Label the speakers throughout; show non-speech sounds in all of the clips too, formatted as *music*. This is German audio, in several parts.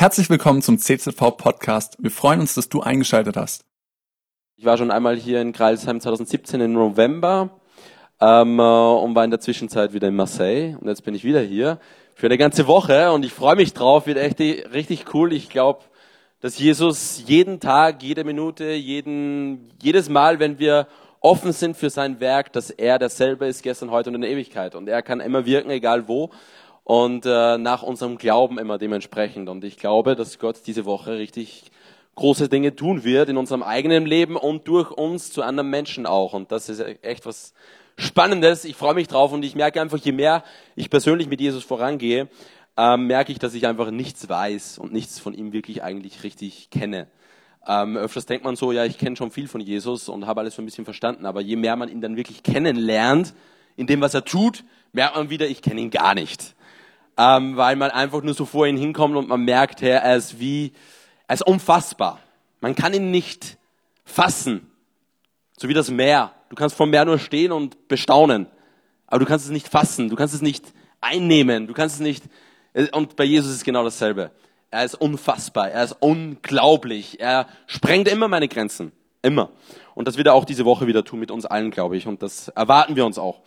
Speaker 1: Herzlich willkommen zum CZV Podcast. Wir freuen uns, dass du eingeschaltet hast.
Speaker 2: Ich war schon einmal hier in Kreilsheim 2017 im November ähm, äh, und war in der Zwischenzeit wieder in Marseille. Und jetzt bin ich wieder hier für eine ganze Woche und ich freue mich drauf. Wird echt richtig cool. Ich glaube, dass Jesus jeden Tag, jede Minute, jeden, jedes Mal, wenn wir offen sind für sein Werk, dass er derselbe ist gestern, heute und in der Ewigkeit. Und er kann immer wirken, egal wo. Und äh, nach unserem Glauben immer dementsprechend. Und ich glaube, dass Gott diese Woche richtig große Dinge tun wird in unserem eigenen Leben und durch uns zu anderen Menschen auch. Und das ist echt was Spannendes. Ich freue mich drauf und ich merke einfach, je mehr ich persönlich mit Jesus vorangehe, ähm, merke ich, dass ich einfach nichts weiß und nichts von ihm wirklich eigentlich richtig kenne. Ähm, öfters denkt man so, ja, ich kenne schon viel von Jesus und habe alles so ein bisschen verstanden, aber je mehr man ihn dann wirklich kennenlernt, in dem, was er tut, merkt man wieder, ich kenne ihn gar nicht. Ähm, weil man einfach nur so vor ihn hinkommt und man merkt, Herr, er ist wie, er ist unfassbar. Man kann ihn nicht fassen. So wie das Meer. Du kannst vom Meer nur stehen und bestaunen. Aber du kannst es nicht fassen. Du kannst es nicht einnehmen. Du kannst es nicht, und bei Jesus ist genau dasselbe. Er ist unfassbar. Er ist unglaublich. Er sprengt immer meine Grenzen. Immer. Und das wird er auch diese Woche wieder tun mit uns allen, glaube ich. Und das erwarten wir uns auch.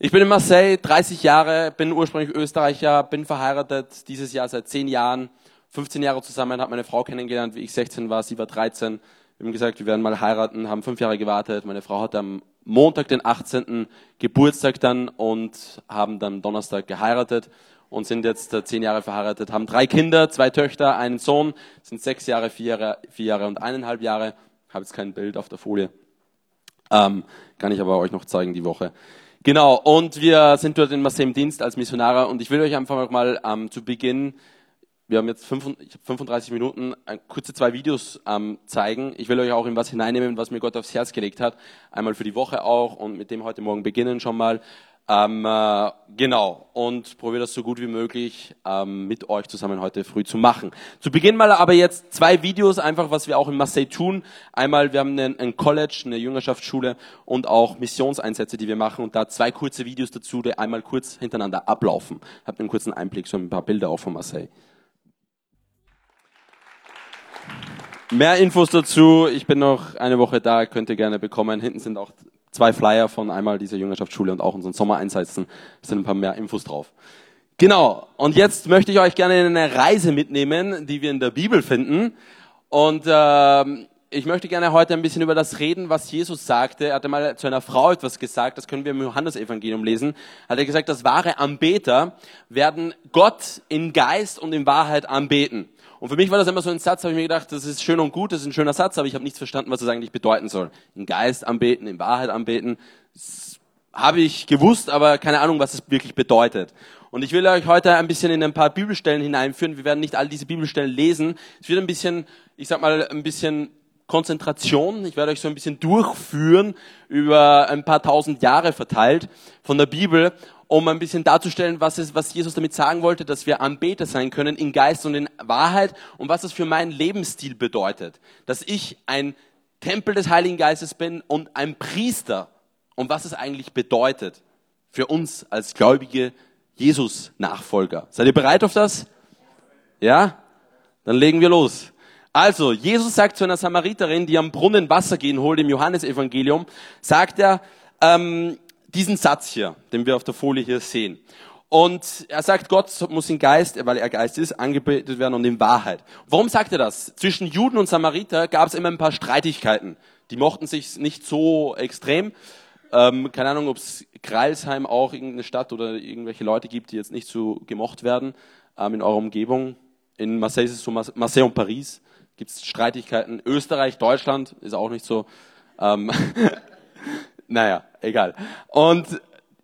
Speaker 2: Ich bin in Marseille, 30 Jahre, bin ursprünglich Österreicher, bin verheiratet, dieses Jahr seit 10 Jahren, 15 Jahre zusammen, habe meine Frau kennengelernt, wie ich 16 war, sie war 13. Wir haben gesagt, wir werden mal heiraten, haben fünf Jahre gewartet. Meine Frau hatte am Montag, den 18. Geburtstag dann und haben dann Donnerstag geheiratet und sind jetzt äh, zehn Jahre verheiratet, haben drei Kinder, zwei Töchter, einen Sohn, sind sechs Jahre, vier Jahre, vier Jahre und eineinhalb Jahre. Habe jetzt kein Bild auf der Folie. Ähm, kann ich aber euch noch zeigen die Woche. Genau, und wir sind dort in Marseille im Dienst als Missionare und ich will euch einfach mal ähm, zu Beginn, wir haben jetzt 35 Minuten, äh, kurze zwei Videos ähm, zeigen. Ich will euch auch in was hineinnehmen, was mir Gott aufs Herz gelegt hat. Einmal für die Woche auch und mit dem heute Morgen beginnen schon mal. Ähm, äh, genau, und probiere das so gut wie möglich ähm, mit euch zusammen heute früh zu machen. Zu Beginn mal aber jetzt zwei Videos, einfach was wir auch in Marseille tun. Einmal, wir haben ein, ein College, eine Jüngerschaftsschule und auch Missionseinsätze, die wir machen und da zwei kurze Videos dazu, die einmal kurz hintereinander ablaufen. Habt einen kurzen Einblick, so ein paar Bilder auch von Marseille. Mehr Infos dazu, ich bin noch eine Woche da, könnt ihr gerne bekommen. Hinten sind auch zwei Flyer von einmal dieser Jüngerschaftsschule und auch unseren Sommereinsätzen. Da sind ein paar mehr Infos drauf. Genau. Und jetzt möchte ich euch gerne in eine Reise mitnehmen, die wir in der Bibel finden. Und äh, ich möchte gerne heute ein bisschen über das reden, was Jesus sagte. Er hatte mal zu einer Frau etwas gesagt, das können wir im Johannesevangelium lesen. Hat er gesagt, dass wahre Anbeter werden Gott in Geist und in Wahrheit anbeten. Und für mich war das immer so ein Satz, habe ich mir gedacht, das ist schön und gut, das ist ein schöner Satz, aber ich habe nichts verstanden, was das eigentlich bedeuten soll. In Geist anbeten, in Wahrheit anbeten, habe ich gewusst, aber keine Ahnung, was es wirklich bedeutet. Und ich will euch heute ein bisschen in ein paar Bibelstellen hineinführen. Wir werden nicht all diese Bibelstellen lesen. Es wird ein bisschen, ich sag mal, ein bisschen Konzentration. Ich werde euch so ein bisschen durchführen über ein paar tausend Jahre verteilt von der Bibel um ein bisschen darzustellen, was, ist, was Jesus damit sagen wollte, dass wir Anbeter sein können in Geist und in Wahrheit und was das für meinen Lebensstil bedeutet. Dass ich ein Tempel des Heiligen Geistes bin und ein Priester und was es eigentlich bedeutet für uns als gläubige Jesus-Nachfolger. Seid ihr bereit auf das? Ja? Dann legen wir los. Also, Jesus sagt zu einer Samariterin, die am Brunnen Wasser gehen holt im Johannesevangelium, sagt er, ähm, diesen Satz hier, den wir auf der Folie hier sehen. Und er sagt, Gott muss in Geist, weil er Geist ist, angebetet werden und in Wahrheit. Warum sagt er das? Zwischen Juden und Samariter gab es immer ein paar Streitigkeiten. Die mochten sich nicht so extrem. Ähm, keine Ahnung, ob es Kreilsheim auch irgendeine Stadt oder irgendwelche Leute gibt, die jetzt nicht so gemocht werden ähm, in eurer Umgebung. In Marseille ist es so, Marseille und Paris gibt es Streitigkeiten. Österreich, Deutschland ist auch nicht so. Ähm, *laughs* Naja, egal. Und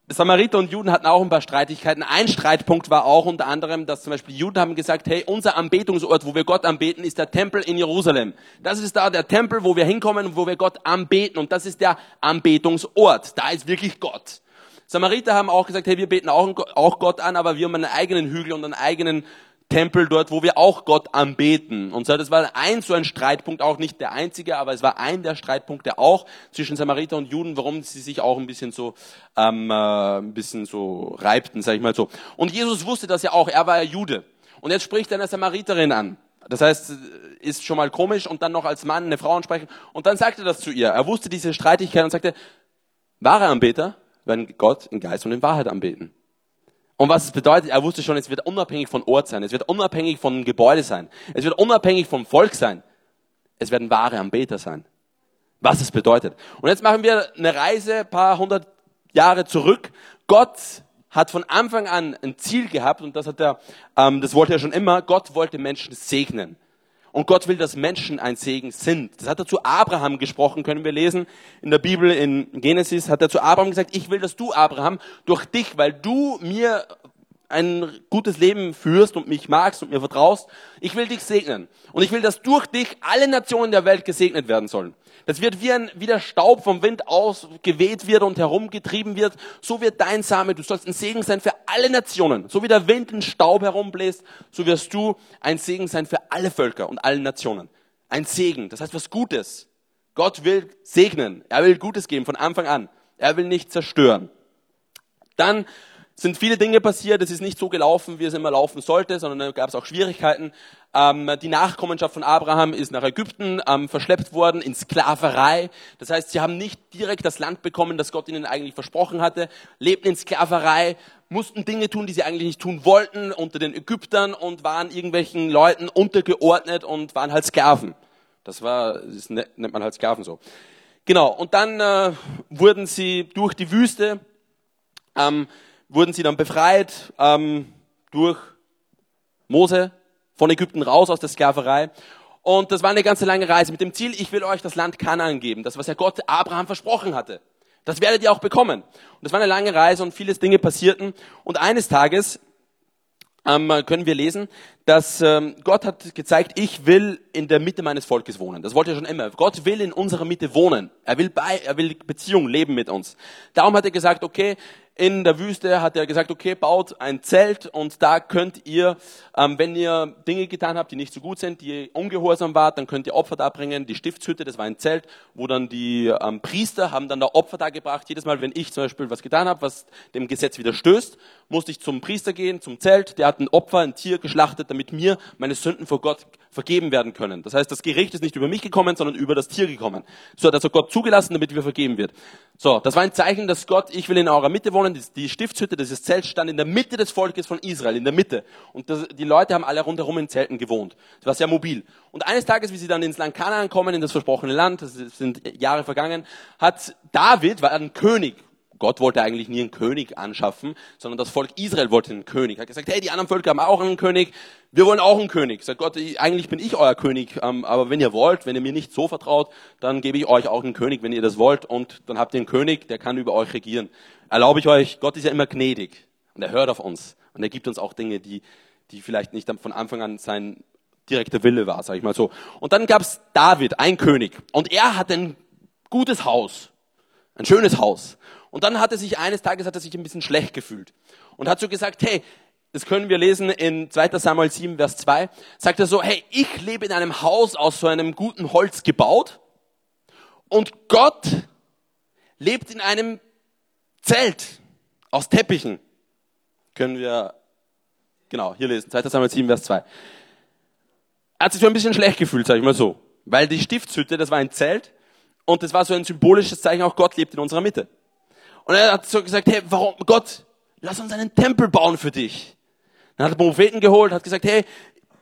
Speaker 2: Samariter und Juden hatten auch ein paar Streitigkeiten. Ein Streitpunkt war auch unter anderem, dass zum Beispiel Juden haben gesagt, hey, unser Anbetungsort, wo wir Gott anbeten, ist der Tempel in Jerusalem. Das ist da der Tempel, wo wir hinkommen und wo wir Gott anbeten. Und das ist der Anbetungsort. Da ist wirklich Gott. Samariter haben auch gesagt, hey, wir beten auch, Gott an, aber wir haben einen eigenen Hügel und einen eigenen Tempel dort, wo wir auch Gott anbeten. Und so, das war ein so ein Streitpunkt, auch nicht der einzige, aber es war ein der Streitpunkte auch zwischen Samariter und Juden, warum sie sich auch ein bisschen so, ähm, äh, ein bisschen so reibten, sag ich mal so. Und Jesus wusste das ja auch, er war ja Jude. Und jetzt spricht er eine Samariterin an. Das heißt, ist schon mal komisch und dann noch als Mann eine Frau ansprechen. Und dann sagte er das zu ihr. Er wusste diese Streitigkeit und sagte, wahre Anbeter werden Gott in Geist und in Wahrheit anbeten. Und was es bedeutet, er wusste schon, es wird unabhängig von Ort sein, es wird unabhängig von Gebäude sein, es wird unabhängig vom Volk sein. Es werden wahre Anbeter sein. Was es bedeutet. Und jetzt machen wir eine Reise, paar hundert Jahre zurück. Gott hat von Anfang an ein Ziel gehabt und das hat er, ähm, das wollte er schon immer. Gott wollte Menschen segnen. Und Gott will, dass Menschen ein Segen sind. Das hat er zu Abraham gesprochen, können wir lesen. In der Bibel, in Genesis, hat er zu Abraham gesagt, ich will, dass du, Abraham, durch dich, weil du mir ein gutes Leben führst und mich magst und mir vertraust, ich will dich segnen. Und ich will, dass durch dich alle Nationen der Welt gesegnet werden sollen. Das wird wie, ein, wie der Staub vom Wind ausgeweht wird und herumgetrieben wird. So wird dein Same, du sollst ein Segen sein für alle Nationen. So wie der Wind den Staub herumbläst, so wirst du ein Segen sein für alle Völker und alle Nationen. Ein Segen, das heißt was Gutes. Gott will segnen. Er will Gutes geben von Anfang an. Er will nicht zerstören. Dann sind viele Dinge passiert. Es ist nicht so gelaufen, wie es immer laufen sollte, sondern da gab es auch Schwierigkeiten. Ähm, die Nachkommenschaft von Abraham ist nach Ägypten ähm, verschleppt worden in Sklaverei. Das heißt, sie haben nicht direkt das Land bekommen, das Gott ihnen eigentlich versprochen hatte, lebten in Sklaverei, mussten Dinge tun, die sie eigentlich nicht tun wollten unter den Ägyptern und waren irgendwelchen Leuten untergeordnet und waren halt Sklaven. Das war, das nennt man halt Sklaven so. Genau. Und dann äh, wurden sie durch die Wüste ähm, wurden sie dann befreit ähm, durch Mose von Ägypten raus aus der Sklaverei. Und das war eine ganze lange Reise mit dem Ziel, ich will euch das Land Kanaan geben, das was ja Gott Abraham versprochen hatte. Das werdet ihr auch bekommen. Und das war eine lange Reise und vieles Dinge passierten. Und eines Tages ähm, können wir lesen, dass ähm, Gott hat gezeigt, ich will in der Mitte meines Volkes wohnen. Das wollte er schon immer. Gott will in unserer Mitte wohnen. Er will bei, er will Beziehung leben mit uns. Darum hat er gesagt, okay, in der Wüste hat er gesagt, okay, baut ein Zelt und da könnt ihr, ähm, wenn ihr Dinge getan habt, die nicht so gut sind, die ungehorsam wart, dann könnt ihr Opfer da bringen. Die Stiftshütte, das war ein Zelt, wo dann die ähm, Priester haben dann da Opfer da gebracht. Jedes Mal, wenn ich zum Beispiel was getan habe, was dem Gesetz widerstößt, musste ich zum Priester gehen, zum Zelt. Der hat ein Opfer, ein Tier geschlachtet, damit mir meine Sünden vor Gott vergeben werden können. Das heißt, das Gericht ist nicht über mich gekommen, sondern über das Tier gekommen. So hat also Gott zugelassen, damit wir vergeben wird. So, das war ein Zeichen, dass Gott, ich will in eurer Mitte wohnen. Die Stiftshütte, dieses Zelt stand in der Mitte des Volkes von Israel, in der Mitte. Und das, die Leute haben alle rundherum in Zelten gewohnt. Das war sehr mobil. Und eines Tages, wie sie dann ins Land Kanaan kommen, in das versprochene Land, das sind Jahre vergangen, hat David, war ein König, Gott wollte eigentlich nie einen König anschaffen, sondern das Volk Israel wollte einen König. Er hat gesagt, hey, die anderen Völker haben auch einen König, wir wollen auch einen König. Sagt Gott, eigentlich bin ich euer König, ähm, aber wenn ihr wollt, wenn ihr mir nicht so vertraut, dann gebe ich euch auch einen König, wenn ihr das wollt, und dann habt ihr einen König, der kann über euch regieren. Erlaube ich euch, Gott ist ja immer gnädig und er hört auf uns und er gibt uns auch Dinge, die, die vielleicht nicht von Anfang an sein direkter Wille war, sage ich mal so. Und dann gab es David, ein König, und er hat ein gutes Haus, ein schönes Haus. Und dann hat er sich eines Tages hat er sich ein bisschen schlecht gefühlt und hat so gesagt, hey, das können wir lesen in 2. Samuel 7, Vers 2, sagt er so, hey, ich lebe in einem Haus aus so einem guten Holz gebaut und Gott lebt in einem Zelt aus Teppichen. Können wir, genau, hier lesen, 2. Samuel 7, Vers 2. Er hat sich so ein bisschen schlecht gefühlt, sag ich mal so, weil die Stiftshütte, das war ein Zelt und das war so ein symbolisches Zeichen, auch Gott lebt in unserer Mitte. Und er hat so gesagt, hey, warum, Gott, lass uns einen Tempel bauen für dich. Dann hat er Propheten geholt, hat gesagt, hey,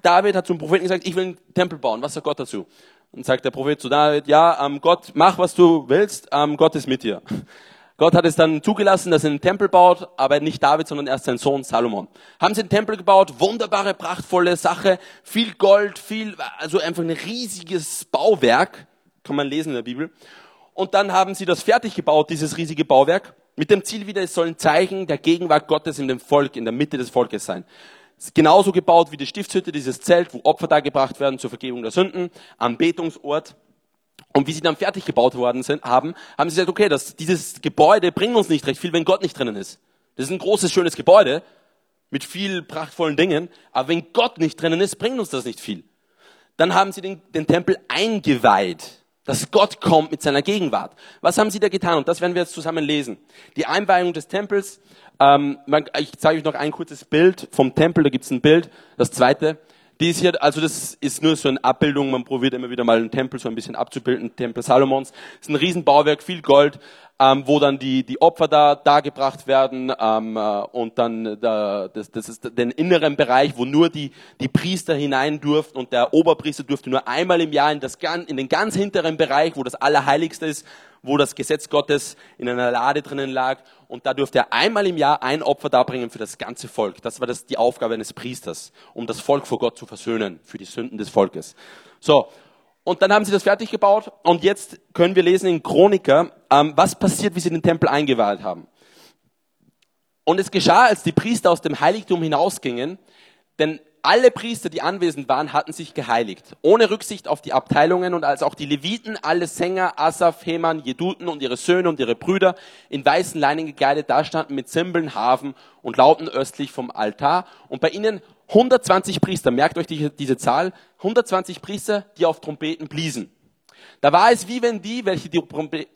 Speaker 2: David hat zum Propheten gesagt, ich will einen Tempel bauen. Was sagt Gott dazu? Und sagt der Prophet zu David, ja, ähm, Gott, mach was du willst, ähm, Gott ist mit dir. Gott hat es dann zugelassen, dass er einen Tempel baut, aber nicht David, sondern erst sein Sohn Salomon. Haben sie einen Tempel gebaut, wunderbare, prachtvolle Sache, viel Gold, viel, also einfach ein riesiges Bauwerk, kann man lesen in der Bibel und dann haben sie das fertig gebaut, dieses riesige Bauwerk, mit dem Ziel wieder, es soll ein Zeichen der Gegenwart Gottes in dem Volk, in der Mitte des Volkes sein. Genauso gebaut wie die Stiftshütte, dieses Zelt, wo Opfer dargebracht werden zur Vergebung der Sünden, Anbetungsort. Und wie sie dann fertig gebaut worden sind, haben, haben sie gesagt, okay, das, dieses Gebäude bringt uns nicht recht viel, wenn Gott nicht drinnen ist. Das ist ein großes, schönes Gebäude mit viel prachtvollen Dingen, aber wenn Gott nicht drinnen ist, bringt uns das nicht viel. Dann haben sie den, den Tempel eingeweiht dass Gott kommt mit seiner Gegenwart. Was haben sie da getan? Und das werden wir jetzt zusammen lesen. Die Einweihung des Tempels. Ähm, ich zeige euch noch ein kurzes Bild vom Tempel. Da gibt es ein Bild. Das zweite. Die ist hier, also das ist nur so eine Abbildung. Man probiert immer wieder mal einen Tempel so ein bisschen abzubilden. Tempel Salomons. Ist ein Riesenbauwerk, viel Gold ähm, wo dann die, die Opfer da dargebracht werden ähm, äh, und dann da, das, das ist den inneren Bereich, wo nur die, die Priester hinein durften und der Oberpriester durfte nur einmal im Jahr in, das, in den ganz hinteren Bereich, wo das Allerheiligste ist, wo das Gesetz Gottes in einer Lade drinnen lag und da durfte er einmal im Jahr ein Opfer darbringen für das ganze Volk. Das war das, die Aufgabe eines Priesters, um das Volk vor Gott zu versöhnen, für die Sünden des Volkes. So, und dann haben sie das fertig gebaut und jetzt können wir lesen in Chroniker, ähm, was passiert, wie sie den Tempel eingeweiht haben. Und es geschah, als die Priester aus dem Heiligtum hinausgingen, denn alle Priester, die anwesend waren, hatten sich geheiligt, ohne Rücksicht auf die Abteilungen und als auch die Leviten, alle Sänger, Asaf, Heman, Jeduten und ihre Söhne und ihre Brüder in weißen Leinen gekleidet dastanden mit Zimbeln, Hafen und Lauten östlich vom Altar. Und bei ihnen 120 Priester, merkt euch die, diese Zahl, 120 Priester, die auf Trompeten bliesen. Da war es wie wenn die, welche die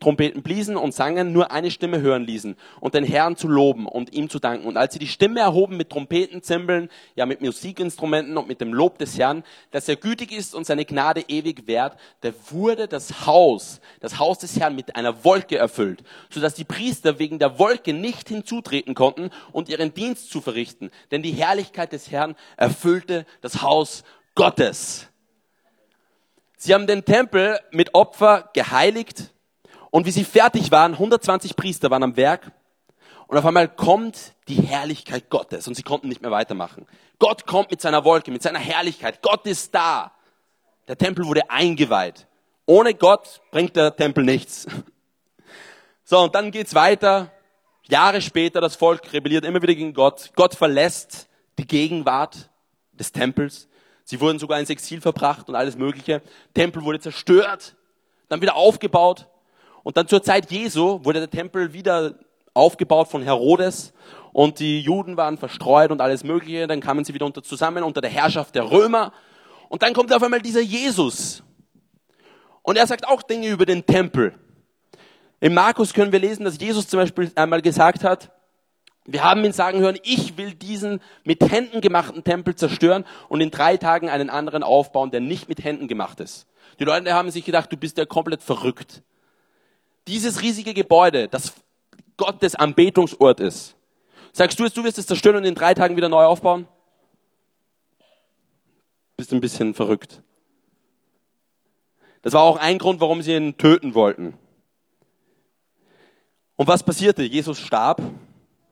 Speaker 2: Trompeten bliesen und sangen, nur eine Stimme hören ließen und den Herrn zu loben und ihm zu danken. Und als sie die Stimme erhoben mit Trompeten, Zimbeln, ja mit Musikinstrumenten und mit dem Lob des Herrn, dass er gütig ist und seine Gnade ewig währt, da wurde das Haus, das Haus des Herrn mit einer Wolke erfüllt, sodass die Priester wegen der Wolke nicht hinzutreten konnten und ihren Dienst zu verrichten. Denn die Herrlichkeit des Herrn erfüllte das Haus Gottes. Sie haben den Tempel mit Opfer geheiligt und wie sie fertig waren, 120 Priester waren am Werk und auf einmal kommt die Herrlichkeit Gottes und sie konnten nicht mehr weitermachen. Gott kommt mit seiner Wolke, mit seiner Herrlichkeit. Gott ist da. Der Tempel wurde eingeweiht. Ohne Gott bringt der Tempel nichts. *laughs* So, und dann geht's weiter. Jahre später, das Volk rebelliert immer wieder gegen Gott. Gott verlässt die Gegenwart des Tempels. Sie wurden sogar ins Exil verbracht und alles Mögliche. Tempel wurde zerstört, dann wieder aufgebaut. Und dann zur Zeit Jesu wurde der Tempel wieder aufgebaut von Herodes und die Juden waren verstreut und alles Mögliche. Dann kamen sie wieder unter zusammen unter der Herrschaft der Römer. Und dann kommt auf einmal dieser Jesus. Und er sagt auch Dinge über den Tempel. Im Markus können wir lesen, dass Jesus zum Beispiel einmal gesagt hat, wir haben ihn sagen hören, ich will diesen mit Händen gemachten Tempel zerstören und in drei Tagen einen anderen aufbauen, der nicht mit Händen gemacht ist. Die Leute haben sich gedacht, du bist ja komplett verrückt. Dieses riesige Gebäude, das Gottes Anbetungsort ist, sagst du jetzt, du wirst es zerstören und in drei Tagen wieder neu aufbauen? Bist ein bisschen verrückt. Das war auch ein Grund, warum sie ihn töten wollten. Und was passierte? Jesus starb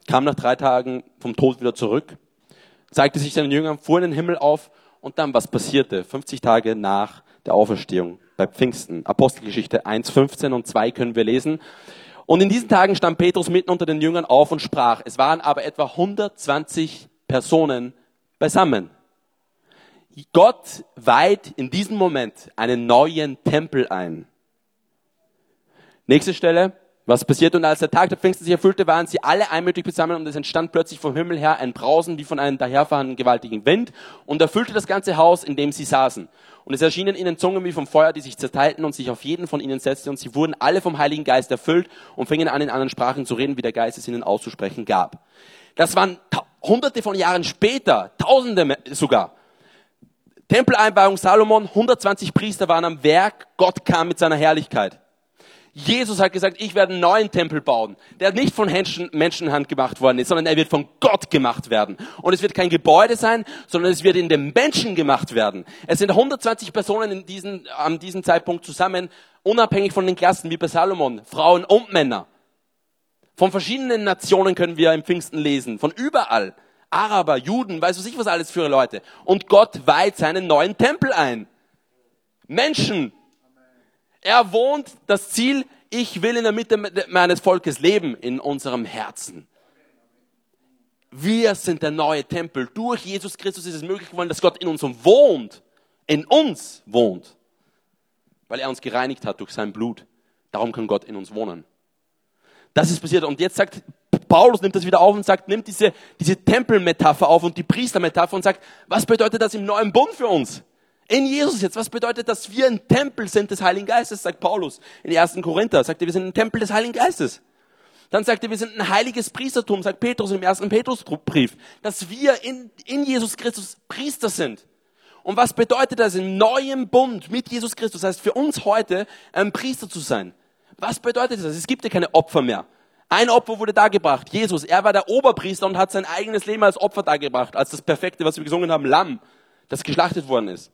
Speaker 2: kam nach drei Tagen vom Tod wieder zurück, zeigte sich seinen Jüngern, fuhr in den Himmel auf und dann, was passierte? 50 Tage nach der Auferstehung bei Pfingsten. Apostelgeschichte 1, 15 und 2 können wir lesen. Und in diesen Tagen stand Petrus mitten unter den Jüngern auf und sprach. Es waren aber etwa 120 Personen beisammen. Gott weiht in diesem Moment einen neuen Tempel ein. Nächste Stelle. Was passiert? Und als der Tag der Pfingsten sich erfüllte, waren sie alle einmütig beisammen und es entstand plötzlich vom Himmel her ein Brausen wie von einem daherfahrenden gewaltigen Wind und erfüllte das ganze Haus, in dem sie saßen. Und es erschienen ihnen Zungen wie vom Feuer, die sich zerteilten und sich auf jeden von ihnen setzte und sie wurden alle vom Heiligen Geist erfüllt und fingen an, in anderen Sprachen zu reden, wie der Geist es ihnen auszusprechen gab. Das waren hunderte von Jahren später, tausende sogar. Tempeleinweihung Salomon, 120 Priester waren am Werk, Gott kam mit seiner Herrlichkeit. Jesus hat gesagt, ich werde einen neuen Tempel bauen, der nicht von Menschen, Menschenhand gemacht worden ist, sondern er wird von Gott gemacht werden. Und es wird kein Gebäude sein, sondern es wird in dem Menschen gemacht werden. Es sind 120 Personen in diesen, an diesem Zeitpunkt zusammen, unabhängig von den Klassen, wie bei Salomon, Frauen und Männer. Von verschiedenen Nationen können wir im Pfingsten lesen, von überall. Araber, Juden, weiß was ich was alles für Leute. Und Gott weiht seinen neuen Tempel ein. Menschen er wohnt das Ziel, ich will in der Mitte meines Volkes leben, in unserem Herzen. Wir sind der neue Tempel. Durch Jesus Christus ist es möglich geworden, dass Gott in uns wohnt. In uns wohnt. Weil er uns gereinigt hat durch sein Blut. Darum kann Gott in uns wohnen. Das ist passiert. Und jetzt sagt Paulus, nimmt das wieder auf und sagt, nimmt diese, diese Tempelmetapher auf und die Priestermetapher und sagt, was bedeutet das im neuen Bund für uns? In Jesus jetzt. Was bedeutet, dass wir ein Tempel sind des Heiligen Geistes, sagt Paulus in 1. Korinther. Sagt er, wir sind ein Tempel des Heiligen Geistes. Dann sagt er, wir sind ein heiliges Priestertum, sagt Petrus im 1. Petrusbrief. Dass wir in, in Jesus Christus Priester sind. Und was bedeutet das in neuem Bund mit Jesus Christus? Das heißt, für uns heute ein Priester zu sein. Was bedeutet das? Es gibt ja keine Opfer mehr. Ein Opfer wurde dargebracht. Jesus, er war der Oberpriester und hat sein eigenes Leben als Opfer dargebracht, als das Perfekte, was wir gesungen haben, Lamm, das geschlachtet worden ist.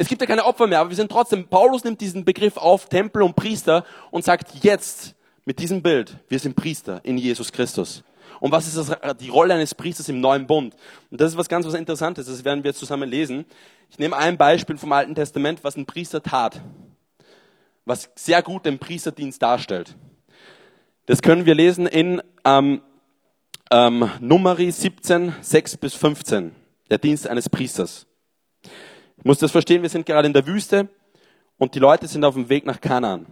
Speaker 2: Es gibt ja keine Opfer mehr, aber wir sind trotzdem, Paulus nimmt diesen Begriff auf, Tempel und Priester, und sagt jetzt, mit diesem Bild, wir sind Priester in Jesus Christus. Und was ist das, die Rolle eines Priesters im neuen Bund? Und das ist was ganz was Interessantes, das werden wir jetzt zusammen lesen. Ich nehme ein Beispiel vom Alten Testament, was ein Priester tat, was sehr gut den Priesterdienst darstellt. Das können wir lesen in ähm, ähm, Numeri 17, 6 bis 15, der Dienst eines Priesters. Ich muss das verstehen, wir sind gerade in der Wüste und die Leute sind auf dem Weg nach Kanaan.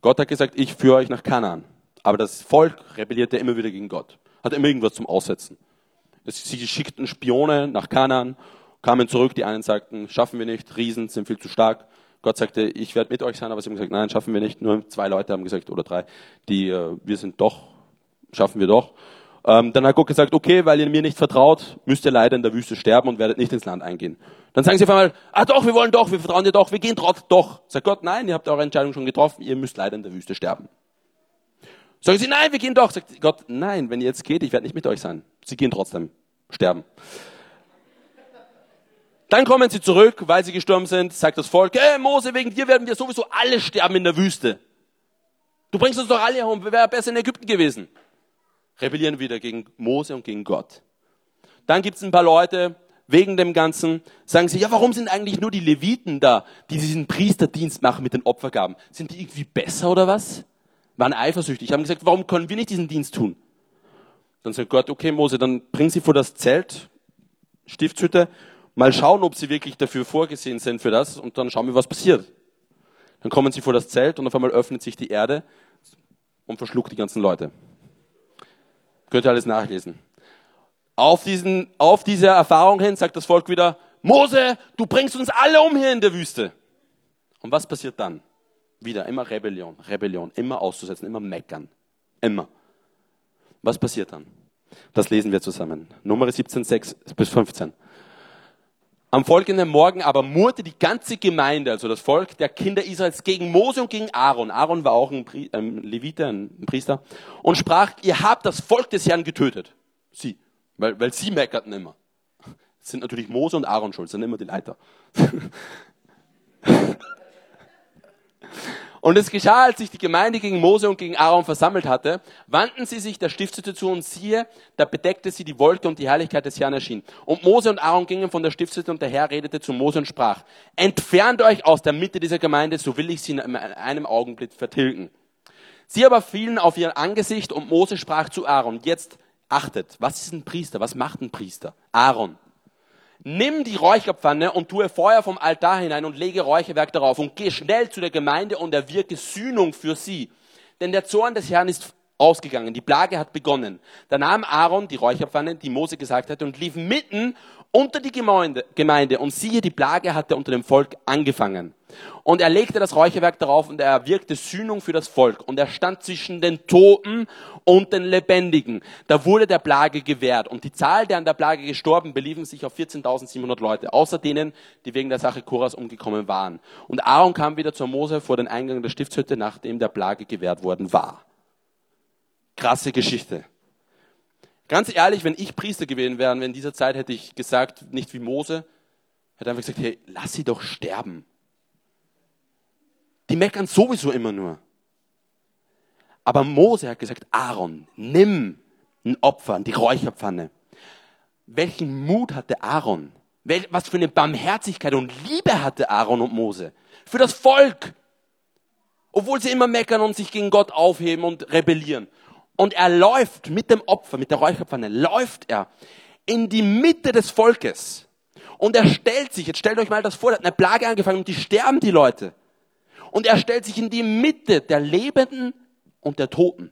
Speaker 2: Gott hat gesagt, ich führe euch nach Kanaan. Aber das Volk rebellierte immer wieder gegen Gott. Hat immer irgendwas zum Aussetzen. Sie schickten Spione nach Kanaan, kamen zurück, die einen sagten, schaffen wir nicht, Riesen sind viel zu stark. Gott sagte, ich werde mit euch sein, aber sie haben gesagt, nein, schaffen wir nicht. Nur zwei Leute haben gesagt, oder drei, die, äh, wir sind doch, schaffen wir doch. Ähm, dann hat Gott gesagt, okay, weil ihr mir nicht vertraut, müsst ihr leider in der Wüste sterben und werdet nicht ins Land eingehen. Dann sagen sie auf einmal, ah doch, wir wollen doch, wir vertrauen dir doch, wir gehen trotz doch. Sagt Gott, nein, ihr habt eure Entscheidung schon getroffen, ihr müsst leider in der Wüste sterben. Sagen sie, nein, wir gehen doch. Sagt Gott, nein, wenn ihr jetzt geht, ich werde nicht mit euch sein. Sie gehen trotzdem, sterben. Dann kommen sie zurück, weil sie gestorben sind, sagt das Volk, hey Mose, wegen dir werden wir sowieso alle sterben in der Wüste. Du bringst uns doch alle um, wir wären besser in Ägypten gewesen rebellieren wieder gegen Mose und gegen Gott. Dann gibt es ein paar Leute, wegen dem Ganzen, sagen sie, ja, warum sind eigentlich nur die Leviten da, die diesen Priesterdienst machen mit den Opfergaben? Sind die irgendwie besser oder was? Waren eifersüchtig, haben gesagt, warum können wir nicht diesen Dienst tun? Dann sagt Gott, okay, Mose, dann bring sie vor das Zelt, Stiftshütte, mal schauen, ob sie wirklich dafür vorgesehen sind für das und dann schauen wir, was passiert. Dann kommen sie vor das Zelt und auf einmal öffnet sich die Erde und verschluckt die ganzen Leute. Könnt ihr alles nachlesen. Auf, diesen, auf diese Erfahrung hin sagt das Volk wieder, Mose, du bringst uns alle um hier in der Wüste. Und was passiert dann? Wieder immer Rebellion, Rebellion, immer auszusetzen, immer meckern. Immer. Was passiert dann? Das lesen wir zusammen. Nummer 17, 6 bis 15. Am folgenden Morgen aber murrte die ganze Gemeinde, also das Volk der Kinder Israels, gegen Mose und gegen Aaron. Aaron war auch ein, Pri ein Leviter, ein Priester, und sprach, ihr habt das Volk des Herrn getötet. Sie, weil, weil sie meckerten immer. Das sind natürlich Mose und Aaron schuld, sind immer die Leiter. *laughs* Und es geschah, als sich die Gemeinde gegen Mose und gegen Aaron versammelt hatte, wandten sie sich der Stiftshütte zu und siehe, da bedeckte sie die Wolke und die Herrlichkeit des Herrn erschien. Und Mose und Aaron gingen von der Stiftshütte und der Herr redete zu Mose und sprach, entfernt euch aus der Mitte dieser Gemeinde, so will ich sie in einem Augenblick vertilgen. Sie aber fielen auf ihr Angesicht und Mose sprach zu Aaron, jetzt achtet, was ist ein Priester, was macht ein Priester? Aaron nimm die Räucherpfanne und tue Feuer vom Altar hinein und lege Räucherwerk darauf und geh schnell zu der Gemeinde und erwirke Sühnung für sie. Denn der Zorn des Herrn ist ausgegangen, die Plage hat begonnen. Da nahm Aaron die Räucherpfanne, die Mose gesagt hatte, und lief mitten unter die Gemeinde, Gemeinde. Und siehe, die Plage hatte unter dem Volk angefangen. Und er legte das Räucherwerk darauf und er wirkte Sühnung für das Volk. Und er stand zwischen den Toten und den Lebendigen. Da wurde der Plage gewährt. Und die Zahl der an der Plage gestorben beliefen sich auf 14.700 Leute. Außer denen, die wegen der Sache Koras umgekommen waren. Und Aaron kam wieder zur Mose vor den Eingang der Stiftshütte, nachdem der Plage gewährt worden war. Krasse Geschichte. Ganz ehrlich, wenn ich Priester gewesen wäre, in dieser Zeit hätte ich gesagt, nicht wie Mose, hätte einfach gesagt, hey, lass sie doch sterben. Die meckern sowieso immer nur. Aber Mose hat gesagt, Aaron, nimm ein Opfer, die Räucherpfanne. Welchen Mut hatte Aaron? Was für eine Barmherzigkeit und Liebe hatte Aaron und Mose? Für das Volk. Obwohl sie immer meckern und sich gegen Gott aufheben und rebellieren. Und er läuft mit dem Opfer, mit der Räucherpfanne, läuft er in die Mitte des Volkes. Und er stellt sich, jetzt stellt euch mal das vor, er hat eine Plage angefangen und die sterben die Leute. Und er stellt sich in die Mitte der Lebenden und der Toten.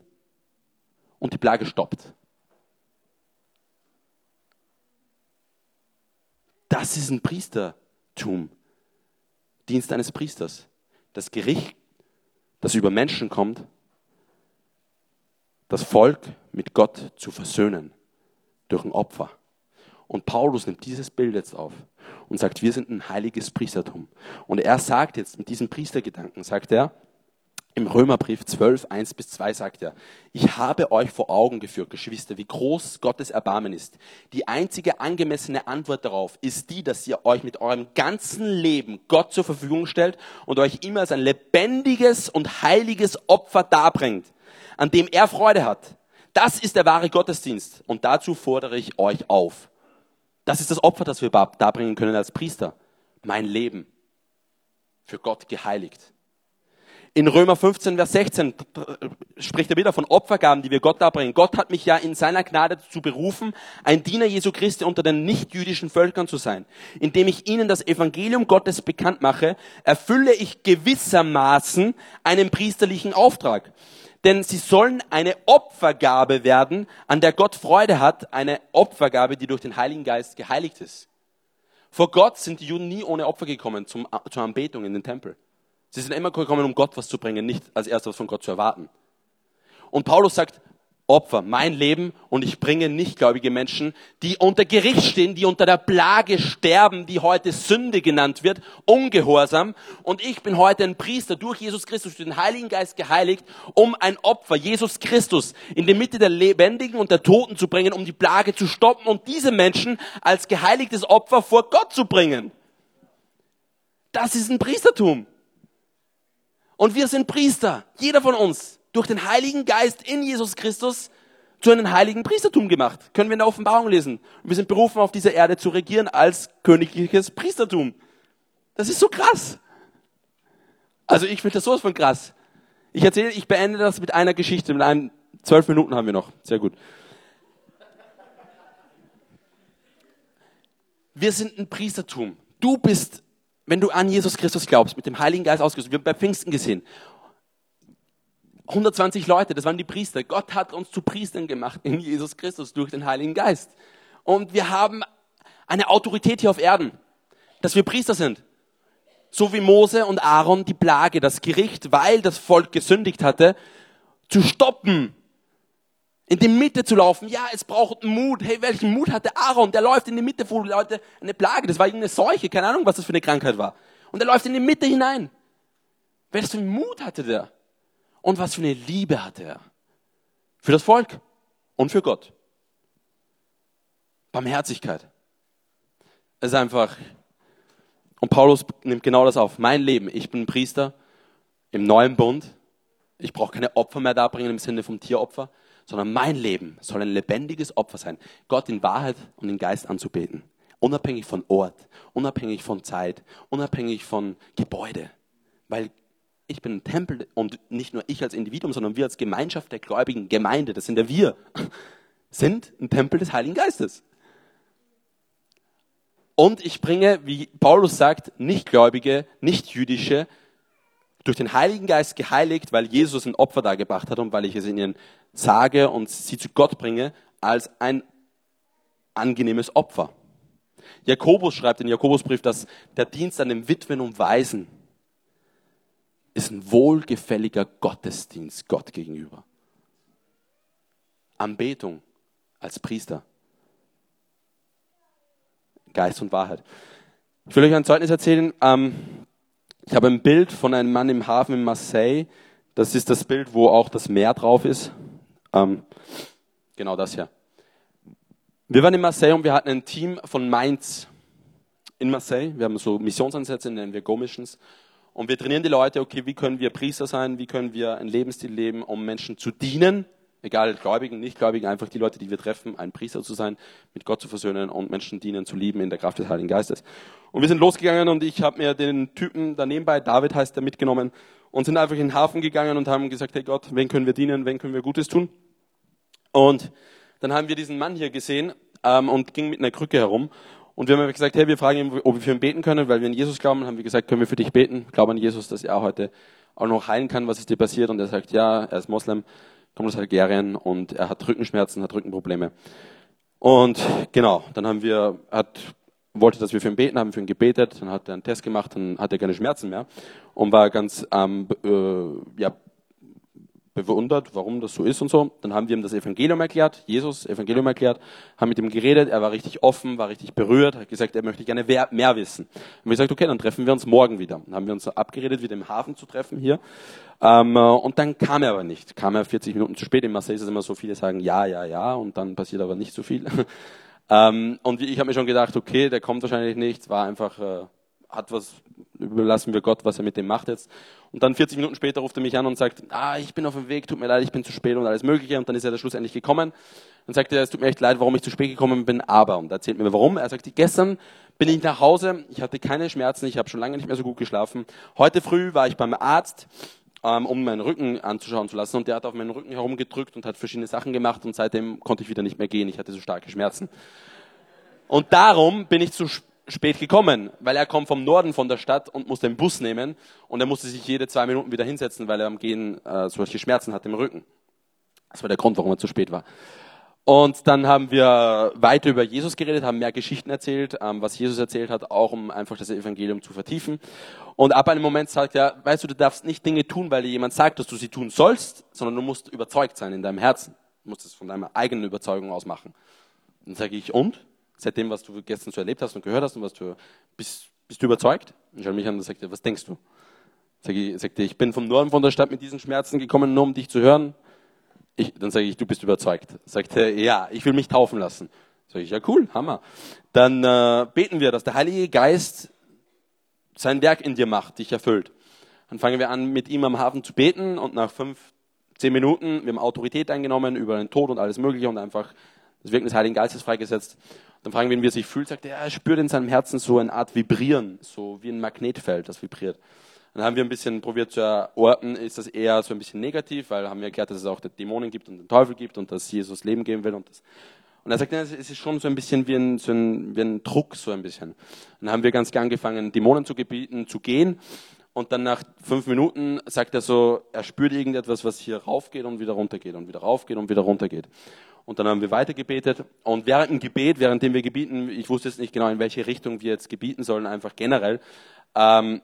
Speaker 2: Und die Plage stoppt. Das ist ein Priestertum. Dienst eines Priesters. Das Gericht, das über Menschen kommt, das Volk mit Gott zu versöhnen durch ein Opfer. Und Paulus nimmt dieses Bild jetzt auf und sagt, wir sind ein heiliges Priestertum. Und er sagt jetzt mit diesem Priestergedanken, sagt er, im Römerbrief 12, 1 bis 2 sagt er, ich habe euch vor Augen geführt, Geschwister, wie groß Gottes Erbarmen ist. Die einzige angemessene Antwort darauf ist die, dass ihr euch mit eurem ganzen Leben Gott zur Verfügung stellt und euch immer als ein lebendiges und heiliges Opfer darbringt, an dem er Freude hat. Das ist der wahre Gottesdienst und dazu fordere ich euch auf. Das ist das Opfer, das wir darbringen können als Priester. Mein Leben. Für Gott geheiligt. In Römer 15, Vers 16 spricht er wieder von Opfergaben, die wir Gott darbringen. Gott hat mich ja in seiner Gnade dazu berufen, ein Diener Jesu Christi unter den nichtjüdischen Völkern zu sein. Indem ich ihnen das Evangelium Gottes bekannt mache, erfülle ich gewissermaßen einen priesterlichen Auftrag. Denn sie sollen eine Opfergabe werden, an der Gott Freude hat, eine Opfergabe, die durch den Heiligen Geist geheiligt ist. Vor Gott sind die Juden nie ohne Opfer gekommen zum, zur Anbetung in den Tempel. Sie sind immer gekommen, um Gott was zu bringen, nicht als erstes von Gott zu erwarten. Und Paulus sagt, Opfer, mein Leben und ich bringe nichtgläubige Menschen, die unter Gericht stehen, die unter der Plage sterben, die heute Sünde genannt wird, ungehorsam. Und ich bin heute ein Priester durch Jesus Christus, durch den Heiligen Geist geheiligt, um ein Opfer, Jesus Christus, in die Mitte der Lebendigen und der Toten zu bringen, um die Plage zu stoppen und diese Menschen als geheiligtes Opfer vor Gott zu bringen. Das ist ein Priestertum. Und wir sind Priester, jeder von uns, durch den Heiligen Geist in Jesus Christus zu einem heiligen Priestertum gemacht. Können wir in der Offenbarung lesen. Wir sind berufen, auf dieser Erde zu regieren als königliches Priestertum. Das ist so krass. Also ich finde das sowas von krass. Ich erzähle, ich beende das mit einer Geschichte. Mit einem, zwölf Minuten haben wir noch. Sehr gut. Wir sind ein Priestertum. Du bist wenn du an Jesus Christus glaubst, mit dem Heiligen Geist ausgerüstet, wir haben bei Pfingsten gesehen, 120 Leute, das waren die Priester. Gott hat uns zu Priestern gemacht in Jesus Christus durch den Heiligen Geist. Und wir haben eine Autorität hier auf Erden, dass wir Priester sind. So wie Mose und Aaron die Plage, das Gericht, weil das Volk gesündigt hatte, zu stoppen in die Mitte zu laufen. Ja, es braucht Mut. Hey, welchen Mut hatte Aaron? Der läuft in die Mitte, wo Leute eine Plage, das war irgendeine Seuche, keine Ahnung, was das für eine Krankheit war. Und er läuft in die Mitte hinein. Einen Mut hatte der? Und was für eine Liebe hatte er? Für das Volk und für Gott. Barmherzigkeit. Es ist einfach, und Paulus nimmt genau das auf. Mein Leben, ich bin Priester im neuen Bund. Ich brauche keine Opfer mehr darbringen im Sinne vom Tieropfer sondern mein Leben soll ein lebendiges Opfer sein, Gott in Wahrheit und in Geist anzubeten. Unabhängig von Ort, unabhängig von Zeit, unabhängig von Gebäude. Weil ich bin ein Tempel und nicht nur ich als Individuum, sondern wir als Gemeinschaft der gläubigen Gemeinde, das sind ja wir, *laughs* sind ein Tempel des Heiligen Geistes. Und ich bringe, wie Paulus sagt, Nichtgläubige, Nichtjüdische durch den Heiligen Geist geheiligt, weil Jesus ein Opfer dargebracht hat und weil ich es ihnen sage und sie zu Gott bringe, als ein angenehmes Opfer. Jakobus schreibt in Jakobusbrief, dass der Dienst an den Witwen und Waisen ist ein wohlgefälliger Gottesdienst Gott gegenüber. Anbetung als Priester. Geist und Wahrheit. Ich will euch ein Zeugnis erzählen. Ähm, ich habe ein Bild von einem Mann im Hafen in Marseille. Das ist das Bild, wo auch das Meer drauf ist. Ähm, genau das hier. Wir waren in Marseille und wir hatten ein Team von Mainz in Marseille. Wir haben so Missionsansätze, nennen wir Go-Missions. Und wir trainieren die Leute, okay, wie können wir Priester sein, wie können wir ein Lebensstil leben, um Menschen zu dienen, egal Gläubigen, Nichtgläubigen, einfach die Leute, die wir treffen, ein Priester zu sein, mit Gott zu versöhnen und Menschen dienen, zu lieben in der Kraft des Heiligen Geistes. Und wir sind losgegangen und ich habe mir den Typen daneben bei, David heißt er, mitgenommen und sind einfach in den Hafen gegangen und haben gesagt, hey Gott, wen können wir dienen, wen können wir Gutes tun? Und dann haben wir diesen Mann hier gesehen ähm, und ging mit einer Krücke herum. Und wir haben gesagt, hey, wir fragen ihn, ob wir für ihn beten können, weil wir an Jesus glauben. Haben wir gesagt, können wir für dich beten? Glauben an Jesus, dass er heute auch noch heilen kann, was ist dir passiert? Und er sagt, ja, er ist Moslem, kommt aus Algerien und er hat Rückenschmerzen, hat Rückenprobleme. Und genau, dann haben wir, hat wollte, dass wir für ihn beten, haben für ihn gebetet, dann hat er einen Test gemacht, dann hat er keine Schmerzen mehr und war ganz ähm, äh, ja, bewundert, warum das so ist und so. Dann haben wir ihm das Evangelium erklärt, Jesus Evangelium erklärt, haben mit ihm geredet, er war richtig offen, war richtig berührt, hat gesagt, er möchte gerne mehr wissen. Und wir gesagt, okay, dann treffen wir uns morgen wieder. Dann haben wir uns abgeredet, wieder im Hafen zu treffen hier. Ähm, und dann kam er aber nicht, kam er 40 Minuten zu spät. In Marseille ist es immer so, viele sagen ja, ja, ja und dann passiert aber nicht so viel. *laughs* ähm, und ich habe mir schon gedacht, okay, der kommt wahrscheinlich nicht, war einfach, äh, hat was, überlassen wir Gott, was er mit dem macht jetzt. Und dann 40 Minuten später ruft er mich an und sagt, ah, ich bin auf dem Weg, tut mir leid, ich bin zu spät und alles Mögliche. Und dann ist er da schlussendlich gekommen. Dann sagt er, es tut mir echt leid, warum ich zu spät gekommen bin, aber. Und er erzählt mir warum. Er sagt, gestern bin ich nach Hause, ich hatte keine Schmerzen, ich habe schon lange nicht mehr so gut geschlafen. Heute früh war ich beim Arzt, ähm, um meinen Rücken anzuschauen zu lassen. Und der hat auf meinen Rücken herumgedrückt und hat verschiedene Sachen gemacht. Und seitdem konnte ich wieder nicht mehr gehen. Ich hatte so starke Schmerzen. Und darum bin ich zu spät spät gekommen, weil er kommt vom Norden von der Stadt und muss den Bus nehmen und er musste sich jede zwei Minuten wieder hinsetzen, weil er am Gehen äh, solche Schmerzen hat im Rücken. Das war der Grund, warum er zu spät war. Und dann haben wir weiter über Jesus geredet, haben mehr Geschichten erzählt, ähm, was Jesus erzählt hat, auch um einfach das Evangelium zu vertiefen. Und ab einem Moment sagt er, weißt du, du darfst nicht Dinge tun, weil dir jemand sagt, dass du sie tun sollst, sondern du musst überzeugt sein in deinem Herzen. Du musst es von deiner eigenen Überzeugung aus machen. Dann sage ich, und? Seit dem, was du gestern so erlebt hast und gehört hast und was du bist, bist du überzeugt? Und schaue mich an und sagte, was denkst du? Sag ich, sagte, ich bin vom Norden von der Stadt mit diesen Schmerzen gekommen, nur um dich zu hören. Ich, dann sage ich, du bist überzeugt. Sagte, ja, ich will mich taufen lassen. Sag ich, ja cool, Hammer. Dann äh, beten wir, dass der Heilige Geist sein Werk in dir macht, dich erfüllt. Dann fangen wir an, mit ihm am Hafen zu beten und nach fünf, zehn Minuten, wir haben Autorität eingenommen über den Tod und alles Mögliche und einfach das Wirken des Heiligen Geistes freigesetzt. Dann fragen wir ihn, wie er sich fühlt, sagt er, er spürt in seinem Herzen so eine Art Vibrieren, so wie ein Magnetfeld, das vibriert. Dann haben wir ein bisschen probiert zu erorten, ist das eher so ein bisschen negativ, weil haben wir erklärt, dass es auch Dämonen gibt und den Teufel gibt und dass Jesus Leben geben will und das. Und er sagt, es ist schon so ein bisschen wie ein, so ein, wie ein Druck, so ein bisschen. Dann haben wir ganz gern angefangen, Dämonen zu gebieten, zu gehen. Und dann nach fünf Minuten sagt er so, er spürt irgendetwas, was hier raufgeht und wieder runtergeht und wieder raufgeht und wieder runtergeht. Und dann haben wir weiter gebetet. Und während dem Gebet, währenddem wir gebieten, ich wusste jetzt nicht genau, in welche Richtung wir jetzt gebieten sollen, einfach generell. Ähm,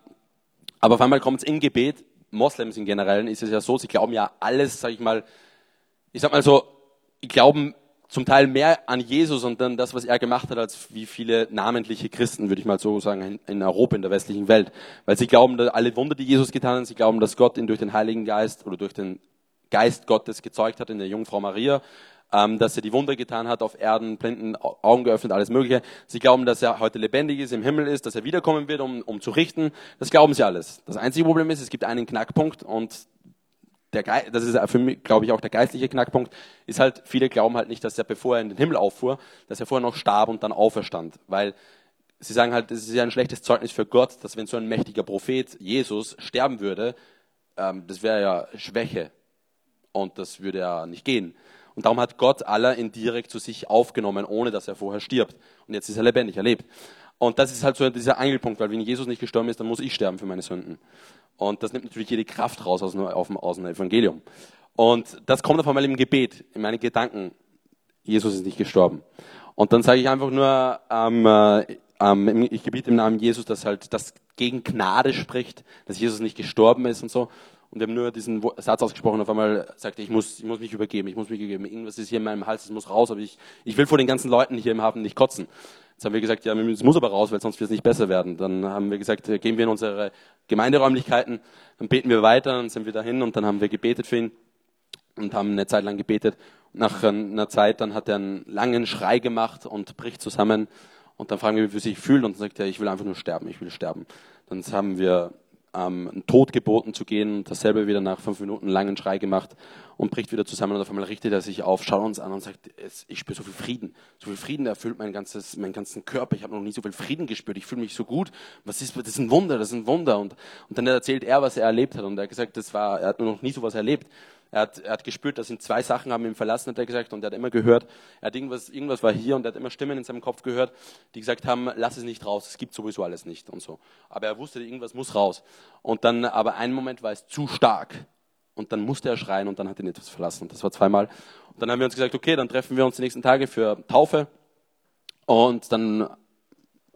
Speaker 2: aber auf einmal kommt es im Gebet, Moslems in Generellen ist es ja so, sie glauben ja alles, sag ich mal, ich sag mal so, die glauben zum Teil mehr an Jesus und dann das, was er gemacht hat, als wie viele namentliche Christen, würde ich mal so sagen, in Europa, in der westlichen Welt. Weil sie glauben, dass alle Wunder, die Jesus getan hat, sie glauben, dass Gott ihn durch den Heiligen Geist oder durch den Geist Gottes gezeugt hat in der Jungfrau Maria ähm, dass er die Wunder getan hat auf Erden, blinden Augen geöffnet, alles Mögliche. Sie glauben, dass er heute lebendig ist, im Himmel ist, dass er wiederkommen wird, um, um zu richten. Das glauben sie alles. Das einzige Problem ist, es gibt einen Knackpunkt und der Ge das ist für mich, glaube ich, auch der geistliche Knackpunkt, ist halt, viele glauben halt nicht, dass er, bevor er in den Himmel auffuhr, dass er vorher noch starb und dann auferstand. Weil sie sagen halt, es ist ja ein schlechtes Zeugnis für Gott, dass wenn so ein mächtiger Prophet, Jesus, sterben würde, ähm, das wäre ja Schwäche. Und das würde ja nicht gehen. Und darum hat Gott Allah indirekt zu sich aufgenommen, ohne dass er vorher stirbt. Und jetzt ist er lebendig, er lebt. Und das ist halt so dieser Angelpunkt, weil wenn Jesus nicht gestorben ist, dann muss ich sterben für meine Sünden. Und das nimmt natürlich jede Kraft raus aus, aus, aus dem Evangelium. Und das kommt auf einmal im Gebet, in meinen Gedanken. Jesus ist nicht gestorben. Und dann sage ich einfach nur, ähm, äh, ähm, ich gebiete im Namen Jesus, dass halt das gegen Gnade spricht, dass Jesus nicht gestorben ist und so. Und wir haben nur diesen Satz ausgesprochen, auf einmal sagte ich, muss, ich muss mich übergeben, ich muss mich übergeben. Irgendwas ist hier in meinem Hals, es muss raus, aber ich, ich will vor den ganzen Leuten hier im Hafen nicht kotzen. Jetzt haben wir gesagt, ja, es muss aber raus, weil sonst wird es nicht besser werden. Dann haben wir gesagt, gehen wir in unsere Gemeinderäumlichkeiten, dann beten wir weiter, dann sind wir dahin und dann haben wir gebetet für ihn und haben eine Zeit lang gebetet. Nach einer Zeit, dann hat er einen langen Schrei gemacht und bricht zusammen. Und dann fragen wir, wie er sich fühlt und dann sagt er, ich will einfach nur sterben, ich will sterben. Dann haben wir ähm, Tod geboten zu gehen. Dasselbe wieder nach fünf Minuten langen Schrei gemacht und bricht wieder zusammen und auf einmal richtet er sich auf, schaut uns an und sagt, ich spüre so viel Frieden. So viel Frieden erfüllt mein ganzes, meinen ganzen Körper. Ich habe noch nie so viel Frieden gespürt. Ich fühle mich so gut. Was ist, das ist ein Wunder, das ist ein Wunder. Und, und dann erzählt er, was er erlebt hat. Und er hat gesagt, das war, er hat noch nie so was erlebt. Er hat, er hat gespürt, dass ihn zwei Sachen haben ihn verlassen, hat er gesagt, und er hat immer gehört, er hat irgendwas, irgendwas war hier und er hat immer Stimmen in seinem Kopf gehört, die gesagt haben, lass es nicht raus, es gibt sowieso alles nicht und so. Aber er wusste, irgendwas muss raus. Und dann, aber einen Moment war es zu stark. Und dann musste er schreien und dann hat ihn etwas verlassen. Und das war zweimal. Und dann haben wir uns gesagt, okay, dann treffen wir uns die nächsten Tage für Taufe. Und dann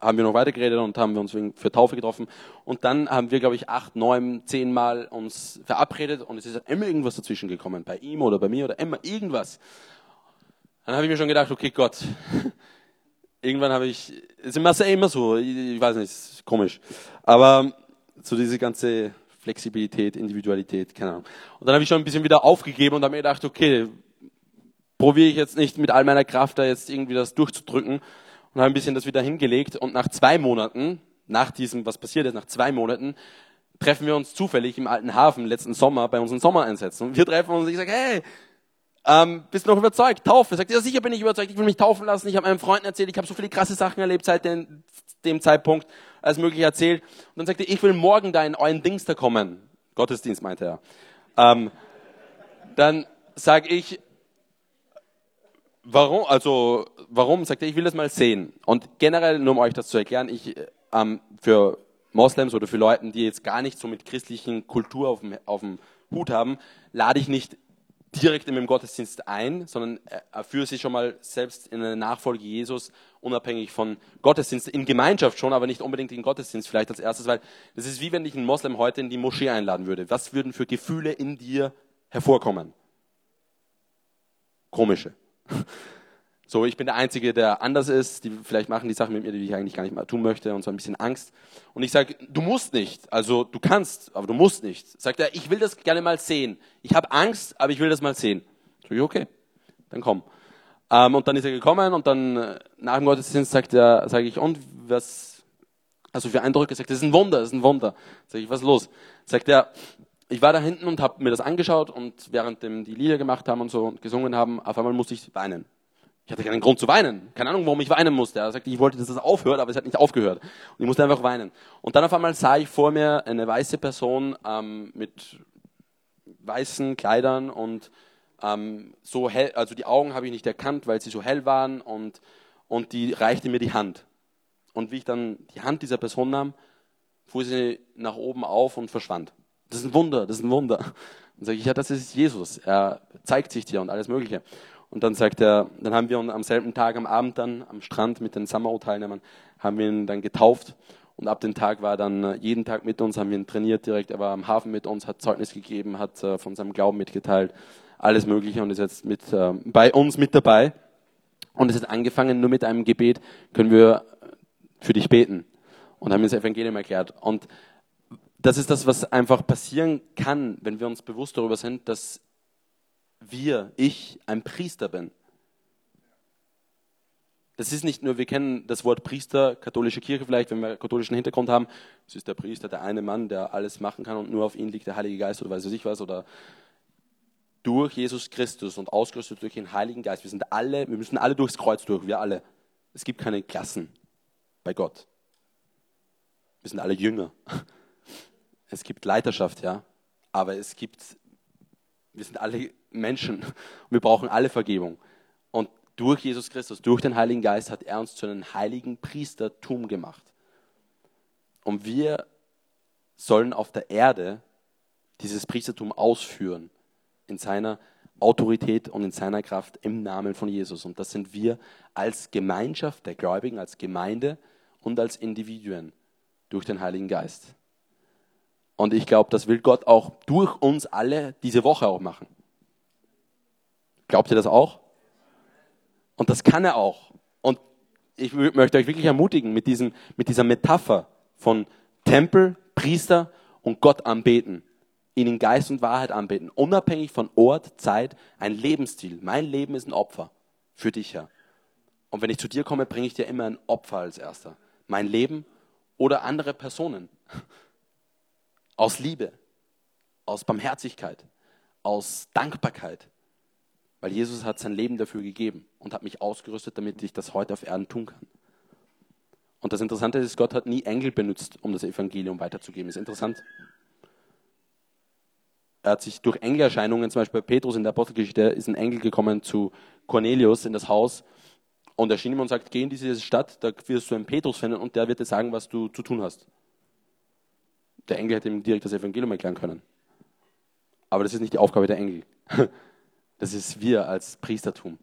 Speaker 2: haben wir noch weitergeredet und haben wir uns für Taufe getroffen. Und dann haben wir, glaube ich, acht, neun, zehn Mal uns verabredet und es ist immer irgendwas dazwischen gekommen. Bei ihm oder bei mir oder immer irgendwas. Dann habe ich mir schon gedacht, okay, Gott, *laughs* irgendwann habe ich, es ist immer, so, ich weiß nicht, ist komisch. Aber so diese ganze Flexibilität, Individualität, keine Ahnung. Und dann habe ich schon ein bisschen wieder aufgegeben und habe mir gedacht, okay, probiere ich jetzt nicht mit all meiner Kraft da jetzt irgendwie das durchzudrücken und habe ein bisschen das wieder hingelegt und nach zwei Monaten, nach diesem, was passiert ist, nach zwei Monaten, treffen wir uns zufällig im alten Hafen letzten Sommer bei unseren Sommereinsätzen. Und wir treffen uns und ich sage, hey, ähm, bist du noch überzeugt? Taufe. Sagt, ja, sicher bin ich überzeugt, ich will mich taufen lassen. Ich habe meinen Freunden erzählt, ich habe so viele krasse Sachen erlebt seit den, dem Zeitpunkt, als möglich erzählt. Und dann sagte er, ich will morgen da in euren Dings da kommen. Gottesdienst, meinte er. Ähm, dann sage ich, warum, also, warum? Sagt er, ich will das mal sehen. Und generell, nur um euch das zu erklären, ich, ähm, für Moslems oder für Leute, die jetzt gar nicht so mit christlichen Kultur auf dem, auf dem Hut haben, lade ich nicht direkt in meinem Gottesdienst ein, sondern führe sie schon mal selbst in eine Nachfolge Jesus, unabhängig von Gottesdienst, in Gemeinschaft schon, aber nicht unbedingt in Gottesdienst vielleicht als erstes, weil das ist wie wenn ich einen Moslem heute in die Moschee einladen würde. Was würden für Gefühle in dir hervorkommen? Komische. So, ich bin der Einzige, der anders ist. Die vielleicht machen die Sachen mit mir, die ich eigentlich gar nicht mal tun möchte und so ein bisschen Angst. Und ich sage, du musst nicht. Also du kannst, aber du musst nicht. Sagt er, ich will das gerne mal sehen. Ich habe Angst, aber ich will das mal sehen. Sag ich, okay, dann komm. Ähm, und dann ist er gekommen und dann äh, nach dem Gottesdienst sagt er, sage ich, und was also für Eindrücke? Sagt er, das ist ein Wunder, das ist ein Wunder. Sag ich, was ist los? Sagt er, ich war da hinten und habe mir das angeschaut und während die Lieder gemacht haben und so und gesungen haben, auf einmal musste ich weinen. Ich hatte keinen Grund zu weinen. Keine Ahnung, warum ich weinen musste. Er sagte, ich wollte, dass es aufhört, aber es hat nicht aufgehört. Und ich musste einfach weinen. Und dann auf einmal sah ich vor mir eine weiße Person ähm, mit weißen Kleidern und ähm, so hell, also die Augen habe ich nicht erkannt, weil sie so hell waren und, und die reichte mir die Hand. Und wie ich dann die Hand dieser Person nahm, fuhr sie nach oben auf und verschwand. Das ist ein Wunder, das ist ein Wunder. Dann sage ich, ja, das ist Jesus. Er zeigt sich dir und alles Mögliche. Und dann sagt er, dann haben wir ihn am selben Tag am Abend dann am Strand mit den Summer-Teilnehmern, haben wir ihn dann getauft. Und ab dem Tag war er dann äh, jeden Tag mit uns, haben wir ihn trainiert direkt. Er war am Hafen mit uns, hat Zeugnis gegeben, hat äh, von seinem Glauben mitgeteilt, alles Mögliche und ist jetzt mit, äh, bei uns mit dabei. Und es hat angefangen nur mit einem Gebet, können wir für dich beten. Und haben ihm das Evangelium erklärt. Und das ist das, was einfach passieren kann, wenn wir uns bewusst darüber sind, dass wir, ich, ein Priester bin. Das ist nicht nur, wir kennen das Wort Priester, katholische Kirche vielleicht, wenn wir katholischen Hintergrund haben. Es ist der Priester, der eine Mann, der alles machen kann und nur auf ihn liegt der Heilige Geist oder weiß ich was. Oder durch Jesus Christus und ausgerüstet durch den Heiligen Geist. Wir sind alle, wir müssen alle durchs Kreuz durch, wir alle. Es gibt keine Klassen bei Gott. Wir sind alle Jünger. Es gibt Leiterschaft, ja, aber es gibt, wir sind alle Menschen. *laughs* Wir brauchen alle Vergebung. Und durch Jesus Christus, durch den Heiligen Geist hat er uns zu einem heiligen Priestertum gemacht. Und wir sollen auf der Erde dieses Priestertum ausführen in seiner Autorität und in seiner Kraft im Namen von Jesus. Und das sind wir als Gemeinschaft der Gläubigen, als Gemeinde und als Individuen durch den Heiligen Geist. Und ich glaube, das will Gott auch durch uns alle diese Woche auch machen. Glaubt ihr das auch? Und das kann er auch. Und ich möchte euch wirklich ermutigen mit, diesem, mit dieser Metapher von Tempel, Priester und Gott anbeten. Ihn in Geist und Wahrheit anbeten. Unabhängig von Ort, Zeit, ein Lebensstil. Mein Leben ist ein Opfer für dich, Herr. Und wenn ich zu dir komme, bringe ich dir immer ein Opfer als erster. Mein Leben oder andere Personen. Aus Liebe, aus Barmherzigkeit, aus Dankbarkeit. Weil Jesus hat sein Leben dafür gegeben und hat mich ausgerüstet, damit ich das heute auf Erden tun kann. Und das Interessante ist, Gott hat nie Engel benutzt, um das Evangelium weiterzugeben. Ist interessant. Er hat sich durch Engelerscheinungen, zum Beispiel bei Petrus in der Apostelgeschichte, ist ein Engel gekommen zu Cornelius in das Haus und erschien ihm und sagt, geh in diese Stadt, da wirst du einen Petrus finden und der wird dir sagen, was du zu tun hast. Der Engel hätte ihm direkt das Evangelium erklären können. Aber das ist nicht die Aufgabe der Engel. *laughs* Das ist wir als Priestertum,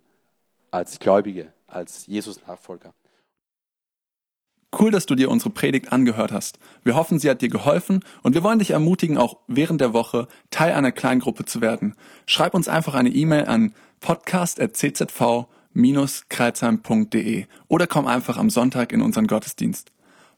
Speaker 2: als Gläubige, als Jesus-Nachfolger.
Speaker 1: Cool, dass du dir unsere Predigt angehört hast. Wir hoffen, sie hat dir geholfen und wir wollen dich ermutigen, auch während der Woche Teil einer Kleingruppe zu werden. Schreib uns einfach eine E-Mail an podcast.czv-kreuzheim.de oder komm einfach am Sonntag in unseren Gottesdienst.